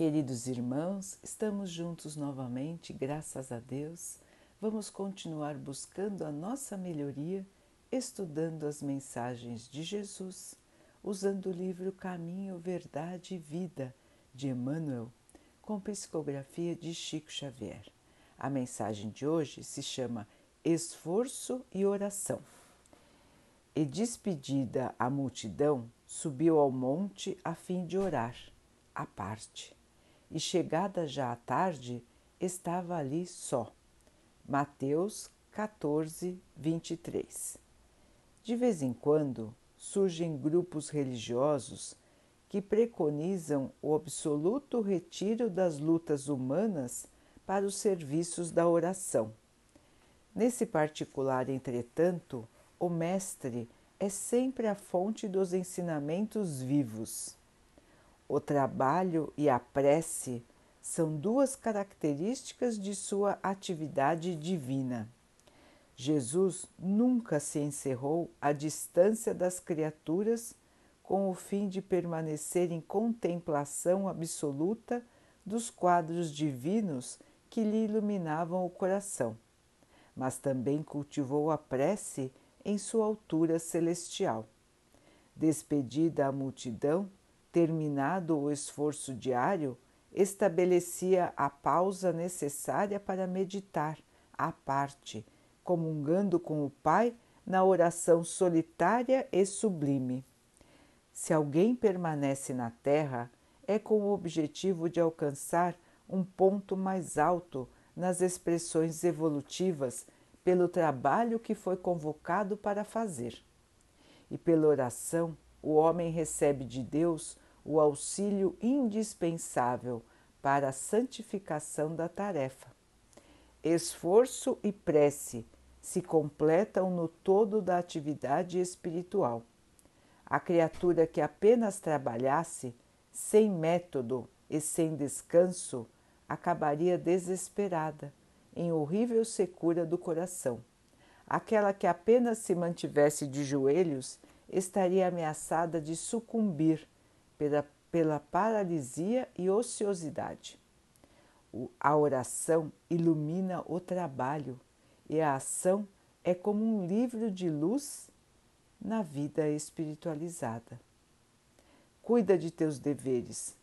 Queridos irmãos, estamos juntos novamente, graças a Deus. Vamos continuar buscando a nossa melhoria, estudando as mensagens de Jesus, usando o livro Caminho, Verdade e Vida de Emmanuel, com psicografia de Chico Xavier. A mensagem de hoje se chama Esforço e Oração. E despedida a multidão, subiu ao monte a fim de orar, à parte. E chegada já a tarde, estava ali só. Mateus 14, 23. De vez em quando surgem grupos religiosos que preconizam o absoluto retiro das lutas humanas para os serviços da oração. Nesse particular, entretanto, o Mestre é sempre a fonte dos ensinamentos vivos. O trabalho e a prece são duas características de sua atividade divina. Jesus nunca se encerrou à distância das criaturas com o fim de permanecer em contemplação absoluta dos quadros divinos que lhe iluminavam o coração, mas também cultivou a prece em sua altura celestial. Despedida a multidão, terminado o esforço diário, estabelecia a pausa necessária para meditar, à parte, comungando com o Pai na oração solitária e sublime. Se alguém permanece na Terra, é com o objetivo de alcançar um ponto mais alto nas expressões evolutivas pelo trabalho que foi convocado para fazer. E pela oração, o homem recebe de Deus o auxílio indispensável para a santificação da tarefa. Esforço e prece se completam no todo da atividade espiritual. A criatura que apenas trabalhasse, sem método e sem descanso, acabaria desesperada em horrível secura do coração. Aquela que apenas se mantivesse de joelhos estaria ameaçada de sucumbir pela, pela paralisia e ociosidade. A oração ilumina o trabalho e a ação é como um livro de luz na vida espiritualizada. Cuida de teus deveres,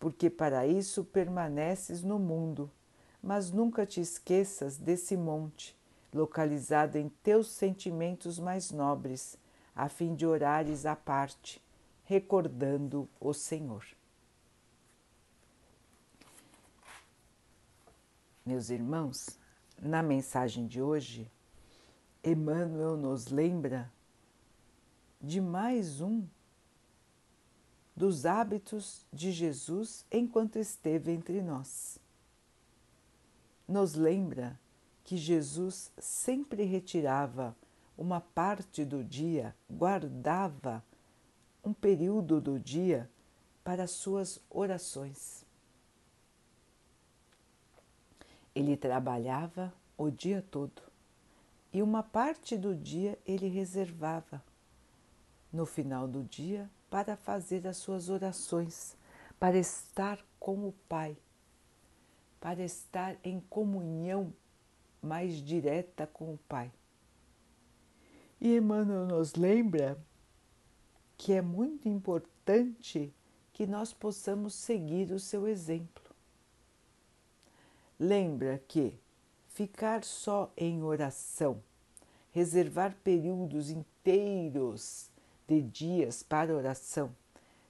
porque para isso permaneces no mundo mas nunca te esqueças desse monte, localizado em teus sentimentos mais nobres, a fim de orares à parte, recordando o Senhor. Meus irmãos, na mensagem de hoje, Emmanuel nos lembra de mais um dos hábitos de Jesus enquanto esteve entre nós nos lembra que Jesus sempre retirava uma parte do dia, guardava um período do dia para suas orações. Ele trabalhava o dia todo e uma parte do dia ele reservava no final do dia para fazer as suas orações, para estar com o Pai para estar em comunhão mais direta com o Pai. E Emmanuel nos lembra que é muito importante que nós possamos seguir o seu exemplo. Lembra que ficar só em oração, reservar períodos inteiros de dias para oração,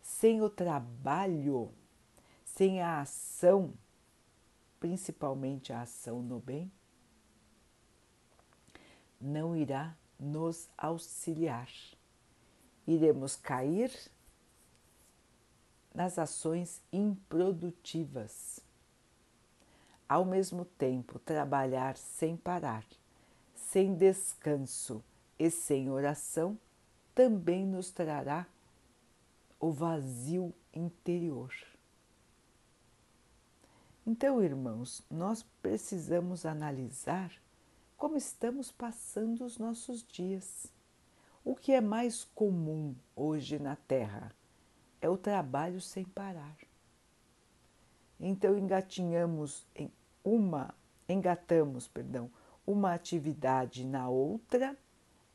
sem o trabalho, sem a ação principalmente a ação no bem, não irá nos auxiliar. Iremos cair nas ações improdutivas. Ao mesmo tempo, trabalhar sem parar, sem descanso e sem oração também nos trará o vazio interior. Então, irmãos, nós precisamos analisar como estamos passando os nossos dias. O que é mais comum hoje na Terra é o trabalho sem parar. Então engatinhamos em uma, engatamos, perdão, uma atividade na outra,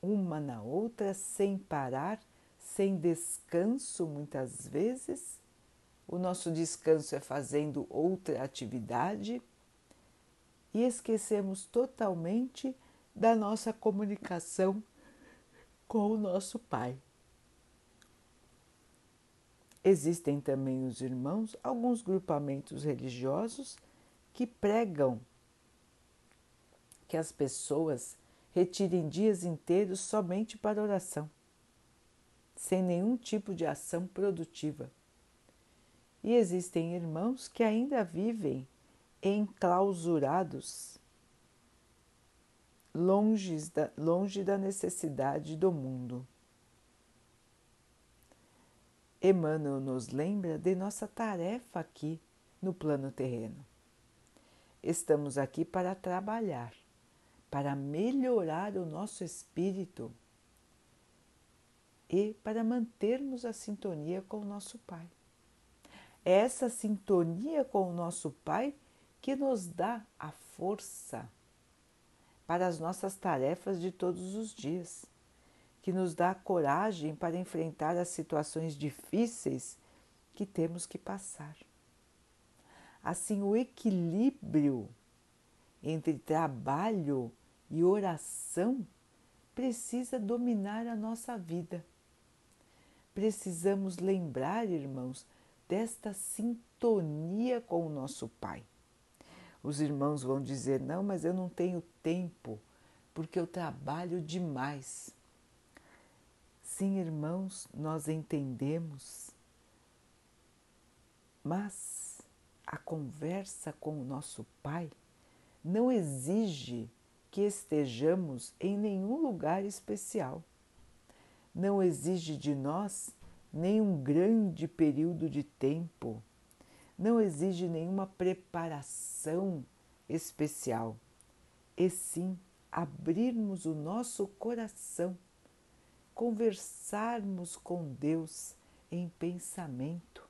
uma na outra, sem parar, sem descanso muitas vezes. O nosso descanso é fazendo outra atividade e esquecemos totalmente da nossa comunicação com o nosso Pai. Existem também os irmãos, alguns grupamentos religiosos que pregam que as pessoas retirem dias inteiros somente para oração, sem nenhum tipo de ação produtiva. E existem irmãos que ainda vivem enclausurados, longe da, longe da necessidade do mundo. Emmanuel nos lembra de nossa tarefa aqui no plano terreno. Estamos aqui para trabalhar, para melhorar o nosso espírito e para mantermos a sintonia com o nosso Pai. É essa sintonia com o nosso Pai que nos dá a força para as nossas tarefas de todos os dias que nos dá coragem para enfrentar as situações difíceis que temos que passar. Assim, o equilíbrio entre trabalho e oração precisa dominar a nossa vida. Precisamos lembrar, irmãos, desta sintonia com o nosso Pai. Os irmãos vão dizer: não, mas eu não tenho tempo, porque eu trabalho demais. Sim, irmãos, nós entendemos, mas a conversa com o nosso Pai não exige que estejamos em nenhum lugar especial. Não exige de nós nenhum grande período de tempo, não exige nenhuma preparação especial, e sim abrirmos o nosso coração conversarmos com Deus em pensamento,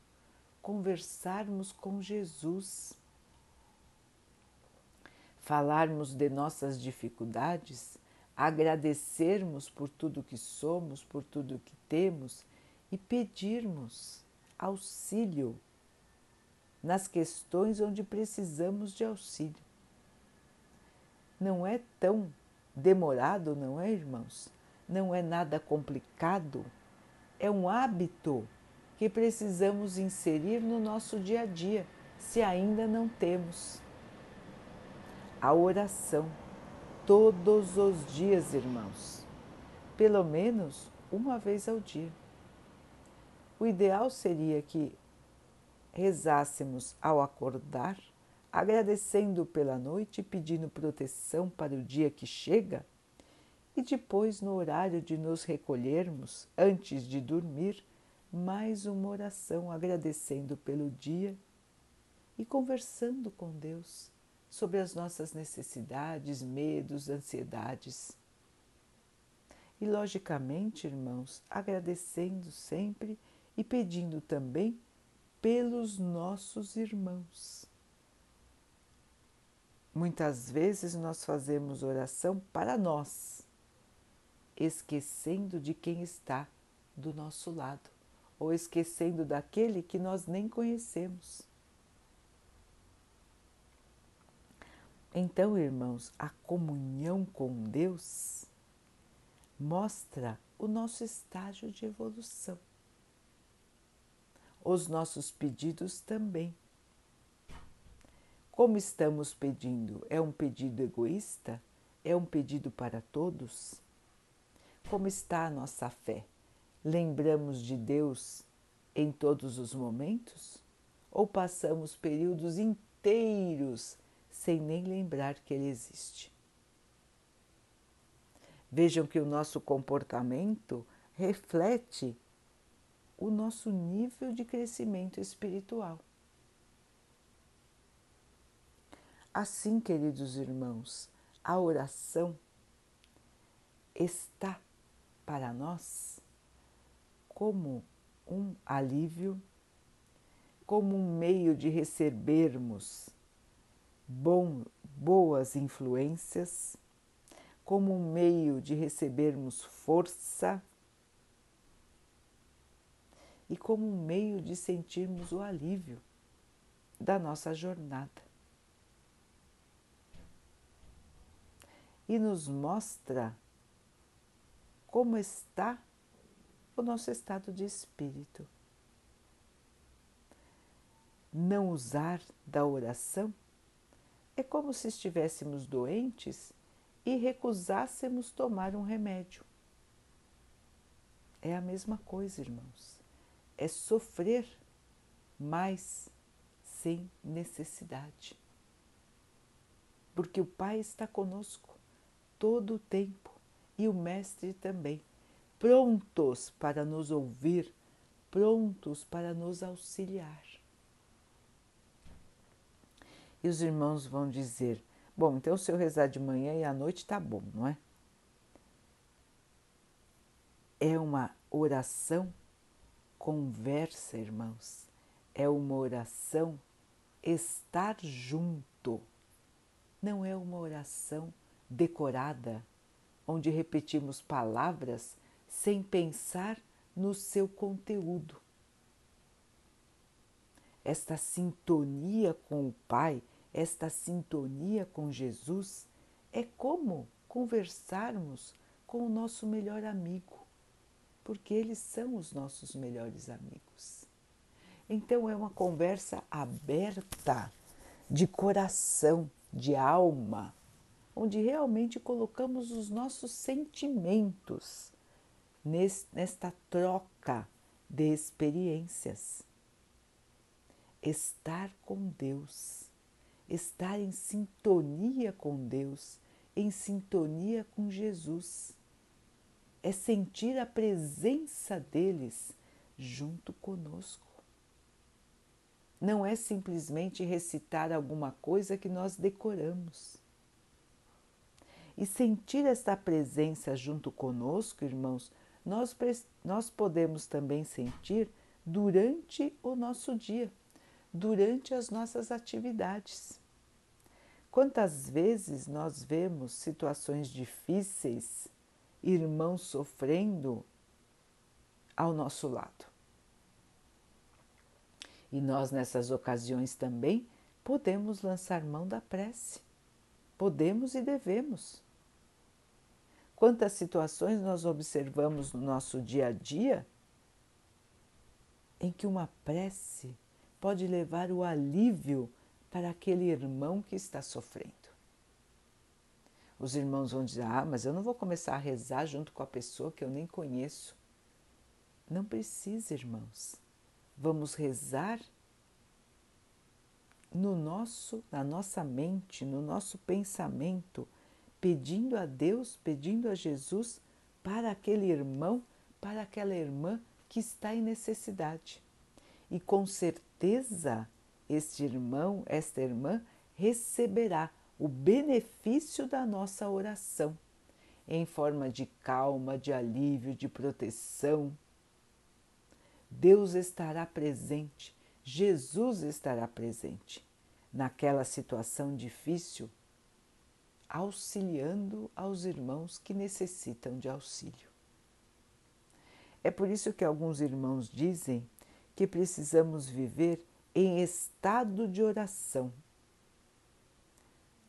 conversarmos com Jesus, falarmos de nossas dificuldades, agradecermos por tudo que somos, por tudo que temos e pedirmos auxílio nas questões onde precisamos de auxílio. Não é tão demorado, não é, irmãos? não é nada complicado, é um hábito que precisamos inserir no nosso dia a dia, se ainda não temos. A oração, todos os dias, irmãos, pelo menos uma vez ao dia. O ideal seria que rezássemos ao acordar, agradecendo pela noite e pedindo proteção para o dia que chega e depois, no horário de nos recolhermos, antes de dormir, mais uma oração agradecendo pelo dia e conversando com Deus sobre as nossas necessidades, medos, ansiedades. E, logicamente, irmãos, agradecendo sempre e pedindo também pelos nossos irmãos. Muitas vezes nós fazemos oração para nós esquecendo de quem está do nosso lado ou esquecendo daquele que nós nem conhecemos. Então, irmãos, a comunhão com Deus mostra o nosso estágio de evolução. Os nossos pedidos também. Como estamos pedindo? É um pedido egoísta? É um pedido para todos? Como está a nossa fé? Lembramos de Deus em todos os momentos? Ou passamos períodos inteiros sem nem lembrar que Ele existe? Vejam que o nosso comportamento reflete o nosso nível de crescimento espiritual. Assim, queridos irmãos, a oração está para nós como um alívio, como um meio de recebermos bom, boas influências, como um meio de recebermos força e como um meio de sentirmos o alívio da nossa jornada. E nos mostra como está o nosso estado de espírito. Não usar da oração é como se estivéssemos doentes e recusássemos tomar um remédio. É a mesma coisa, irmãos. É sofrer mais sem necessidade. Porque o Pai está conosco todo o tempo e o Mestre também, prontos para nos ouvir, prontos para nos auxiliar. E os irmãos vão dizer: Bom, então se eu rezar de manhã e à noite tá bom, não é? É uma oração conversa, irmãos. É uma oração estar junto. Não é uma oração decorada, onde repetimos palavras sem pensar no seu conteúdo. Esta sintonia com o Pai esta sintonia com Jesus é como conversarmos com o nosso melhor amigo, porque eles são os nossos melhores amigos. Então é uma conversa aberta, de coração, de alma, onde realmente colocamos os nossos sentimentos nesta troca de experiências. Estar com Deus estar em sintonia com Deus, em sintonia com Jesus. É sentir a presença deles junto conosco. Não é simplesmente recitar alguma coisa que nós decoramos. E sentir esta presença junto conosco, irmãos, nós, nós podemos também sentir durante o nosso dia, durante as nossas atividades. Quantas vezes nós vemos situações difíceis, irmãos sofrendo ao nosso lado? E nós, nessas ocasiões também, podemos lançar mão da prece. Podemos e devemos. Quantas situações nós observamos no nosso dia a dia em que uma prece pode levar o alívio para aquele irmão que está sofrendo. Os irmãos vão dizer: Ah, mas eu não vou começar a rezar junto com a pessoa que eu nem conheço. Não precisa, irmãos. Vamos rezar no nosso, na nossa mente, no nosso pensamento, pedindo a Deus, pedindo a Jesus para aquele irmão, para aquela irmã que está em necessidade. E com certeza este irmão, esta irmã, receberá o benefício da nossa oração em forma de calma, de alívio, de proteção. Deus estará presente, Jesus estará presente naquela situação difícil, auxiliando aos irmãos que necessitam de auxílio. É por isso que alguns irmãos dizem que precisamos viver em estado de oração.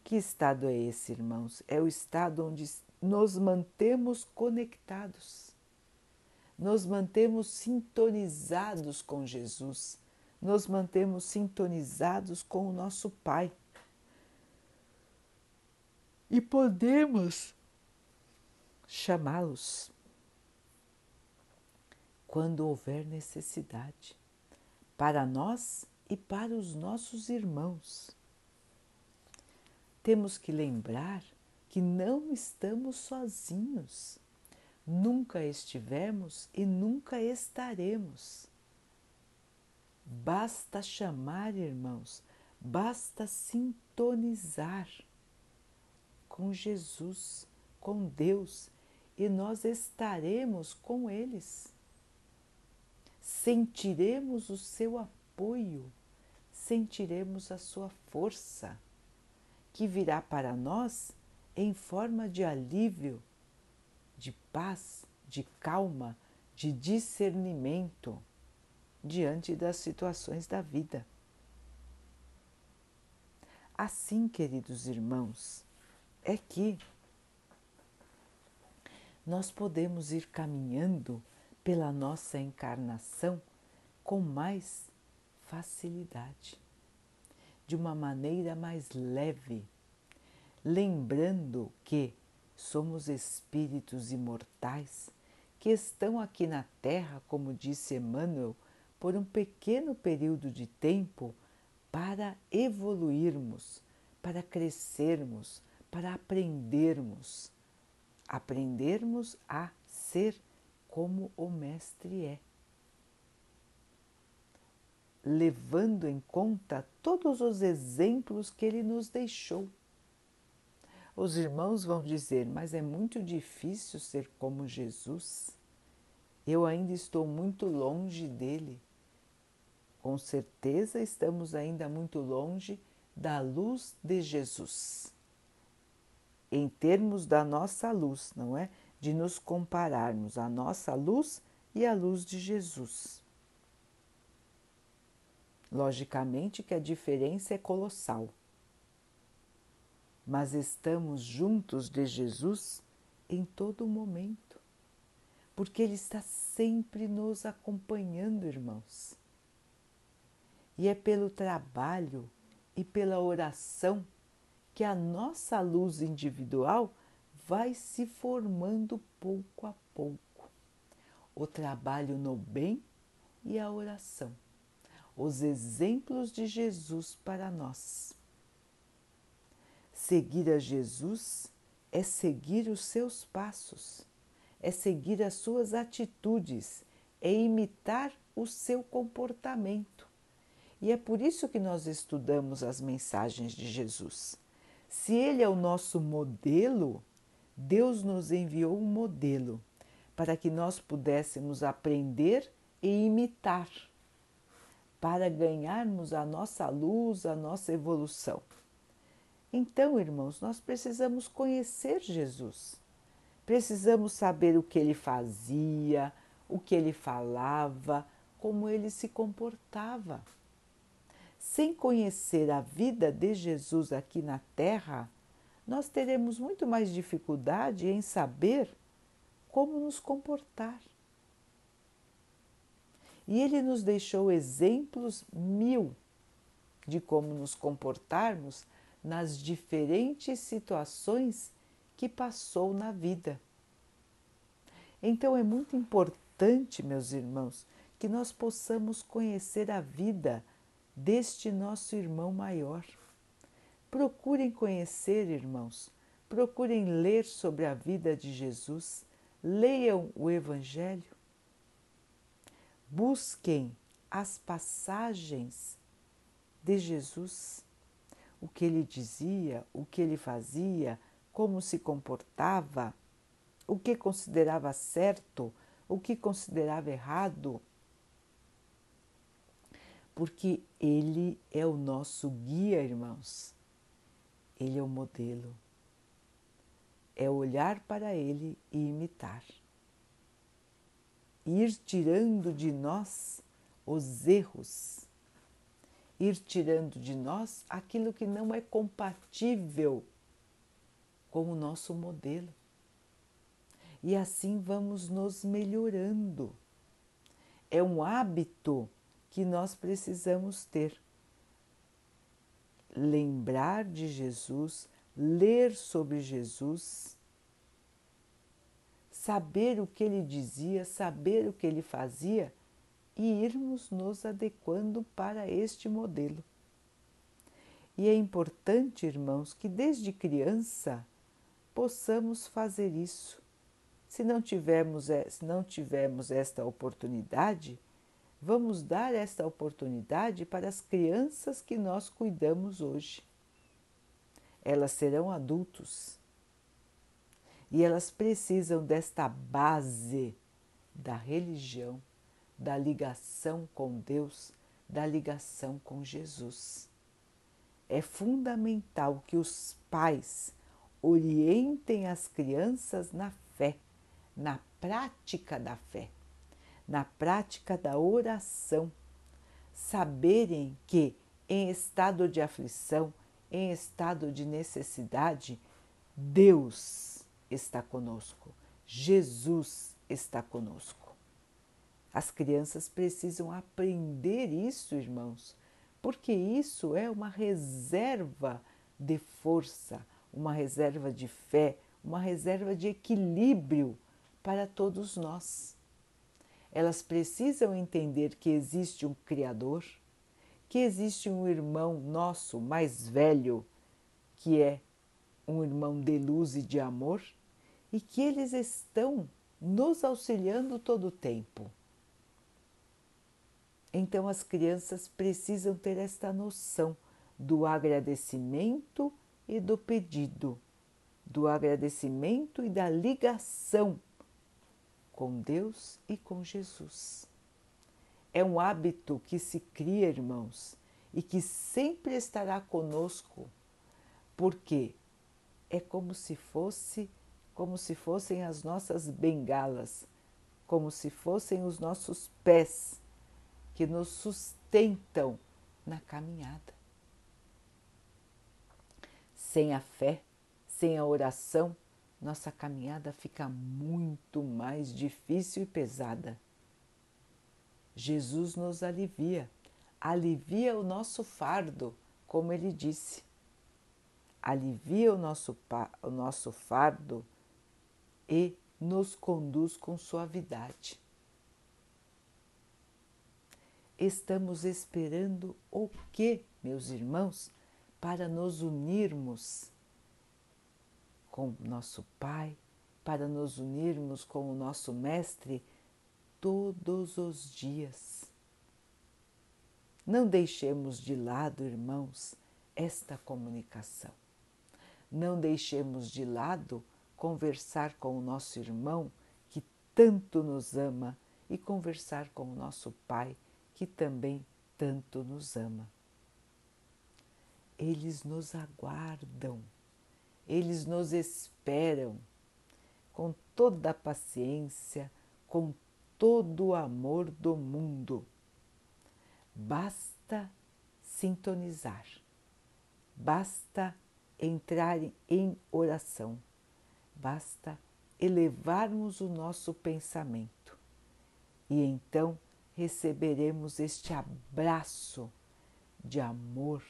Que estado é esse, irmãos? É o estado onde nos mantemos conectados, nos mantemos sintonizados com Jesus, nos mantemos sintonizados com o nosso Pai. E podemos chamá-los quando houver necessidade. Para nós, e para os nossos irmãos. Temos que lembrar que não estamos sozinhos. Nunca estivemos e nunca estaremos. Basta chamar, irmãos, basta sintonizar com Jesus, com Deus, e nós estaremos com eles. Sentiremos o seu apoio sentiremos a sua força, que virá para nós em forma de alívio, de paz, de calma, de discernimento diante das situações da vida. Assim, queridos irmãos, é que nós podemos ir caminhando pela nossa encarnação com mais facilidade, de uma maneira mais leve, lembrando que somos espíritos imortais que estão aqui na Terra, como disse Emmanuel, por um pequeno período de tempo para evoluirmos, para crescermos, para aprendermos, aprendermos a ser como o Mestre é, levando em conta todos os exemplos que ele nos deixou. Os irmãos vão dizer, mas é muito difícil ser como Jesus. Eu ainda estou muito longe dele. Com certeza estamos ainda muito longe da luz de Jesus. Em termos da nossa luz, não é? De nos compararmos a nossa luz e a luz de Jesus. Logicamente que a diferença é colossal. Mas estamos juntos de Jesus em todo momento, porque Ele está sempre nos acompanhando, irmãos. E é pelo trabalho e pela oração que a nossa luz individual vai se formando pouco a pouco. O trabalho no bem e a oração, os exemplos de Jesus para nós. Seguir a Jesus é seguir os seus passos, é seguir as suas atitudes, é imitar o seu comportamento. E é por isso que nós estudamos as mensagens de Jesus. Se Ele é o nosso modelo, Deus nos enviou um modelo para que nós pudéssemos aprender e imitar, para ganharmos a nossa luz, a nossa evolução. Então, irmãos, nós precisamos conhecer Jesus. Precisamos saber o que ele fazia, o que ele falava, como ele se comportava. Sem conhecer a vida de Jesus aqui na Terra, nós teremos muito mais dificuldade em saber como nos comportar. E ele nos deixou exemplos mil de como nos comportarmos nas diferentes situações que passou na vida. Então é muito importante, meus irmãos, que nós possamos conhecer a vida deste nosso irmão maior. Procurem conhecer, irmãos, procurem ler sobre a vida de Jesus, leiam o Evangelho, busquem as passagens de Jesus, o que ele dizia, o que ele fazia, como se comportava, o que considerava certo, o que considerava errado porque Ele é o nosso guia, irmãos. Ele é o modelo. É olhar para Ele e imitar. Ir tirando de nós os erros, ir tirando de nós aquilo que não é compatível com o nosso modelo. E assim vamos nos melhorando. É um hábito que nós precisamos ter. Lembrar de Jesus, ler sobre Jesus, saber o que ele dizia, saber o que ele fazia e irmos nos adequando para este modelo. E é importante, irmãos, que desde criança possamos fazer isso. Se não tivermos, se não tivermos esta oportunidade, Vamos dar esta oportunidade para as crianças que nós cuidamos hoje. Elas serão adultos e elas precisam desta base da religião, da ligação com Deus, da ligação com Jesus. É fundamental que os pais orientem as crianças na fé, na prática da fé, na prática da oração. Saberem que em estado de aflição, em estado de necessidade, Deus está conosco, Jesus está conosco. As crianças precisam aprender isso, irmãos, porque isso é uma reserva de força, uma reserva de fé, uma reserva de equilíbrio para todos nós. Elas precisam entender que existe um Criador, que existe um irmão nosso mais velho, que é um irmão de luz e de amor, e que eles estão nos auxiliando todo o tempo. Então as crianças precisam ter esta noção do agradecimento e do pedido, do agradecimento e da ligação com Deus e com Jesus. É um hábito que se cria, irmãos, e que sempre estará conosco, porque é como se fosse, como se fossem as nossas bengalas, como se fossem os nossos pés que nos sustentam na caminhada. Sem a fé, sem a oração, nossa caminhada fica muito mais difícil e pesada. Jesus nos alivia, alivia o nosso fardo, como ele disse. Alivia o nosso, o nosso fardo e nos conduz com suavidade. Estamos esperando o que, meus irmãos, para nos unirmos com nosso Pai, para nos unirmos com o nosso Mestre todos os dias. Não deixemos de lado, irmãos, esta comunicação. Não deixemos de lado conversar com o nosso irmão que tanto nos ama e conversar com o nosso Pai que também tanto nos ama. Eles nos aguardam, eles nos esperam com toda a paciência, com todo o amor do mundo. Basta sintonizar, basta entrar em oração, basta elevarmos o nosso pensamento e então receberemos este abraço de amor,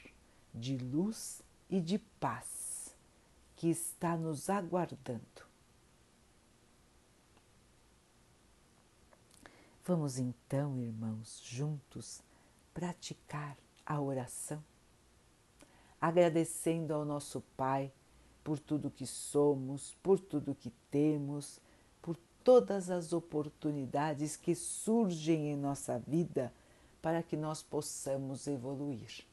de luz e de paz que está nos aguardando. Vamos então, irmãos, juntos praticar a oração, agradecendo ao nosso Pai por tudo que somos, por tudo que temos, por todas as oportunidades que surgem em nossa vida para que nós possamos evoluir.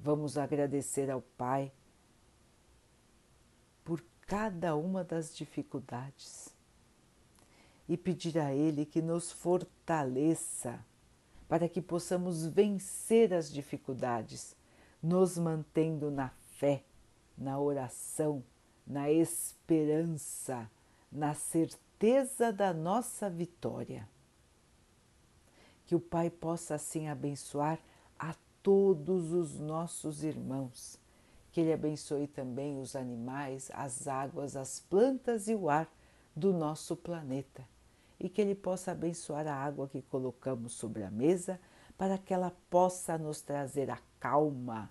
Vamos agradecer ao Pai por cada uma das dificuldades e pedir a Ele que nos fortaleça para que possamos vencer as dificuldades, nos mantendo na fé, na oração, na esperança, na certeza da nossa vitória. Que o Pai possa assim abençoar a todos os nossos irmãos. Que Ele abençoe também os animais, as águas, as plantas e o ar do nosso planeta e que Ele possa abençoar a água que colocamos sobre a mesa para que ela possa nos trazer a calma